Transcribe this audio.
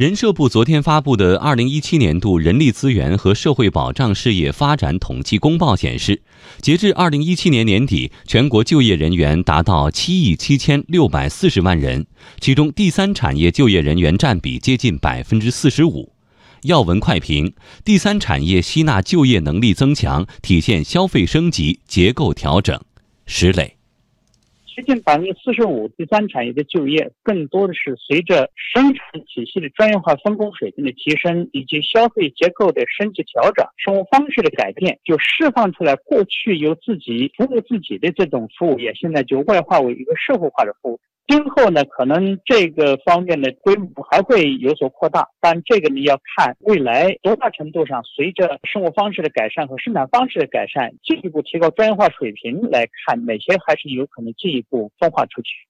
人社部昨天发布的二零一七年度人力资源和社会保障事业发展统计公报显示，截至二零一七年年底，全国就业人员达到七亿七千六百四十万人，其中第三产业就业人员占比接近百分之四十五。要闻快评：第三产业吸纳就业能力增强，体现消费升级、结构调整。石磊。接近百分之四十五，第三产业的就业更多的是随着生产体系的专业化分工水平的提升，以及消费结构的升级调整、生活方式的改变，就释放出来过去由自己服务自己的这种服务业，现在就外化为一个社会化的服务。今后呢，可能这个方面的规模还会有所扩大，但这个你要看未来多大程度上随着生活方式的改善和生产方式的改善，进一步提高专业化水平来看，哪些还是有可能进一步分化出去。